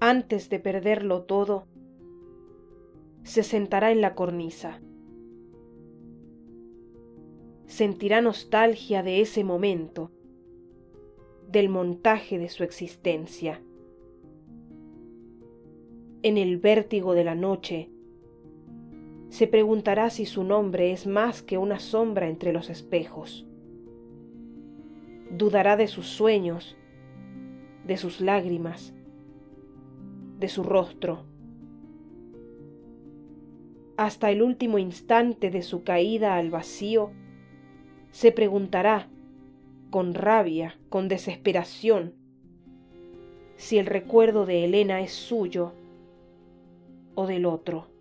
antes de perderlo todo, se sentará en la cornisa. Sentirá nostalgia de ese momento, del montaje de su existencia. En el vértigo de la noche, se preguntará si su nombre es más que una sombra entre los espejos. Dudará de sus sueños, de sus lágrimas, de su rostro. Hasta el último instante de su caída al vacío, se preguntará, con rabia, con desesperación, si el recuerdo de Elena es suyo o del otro.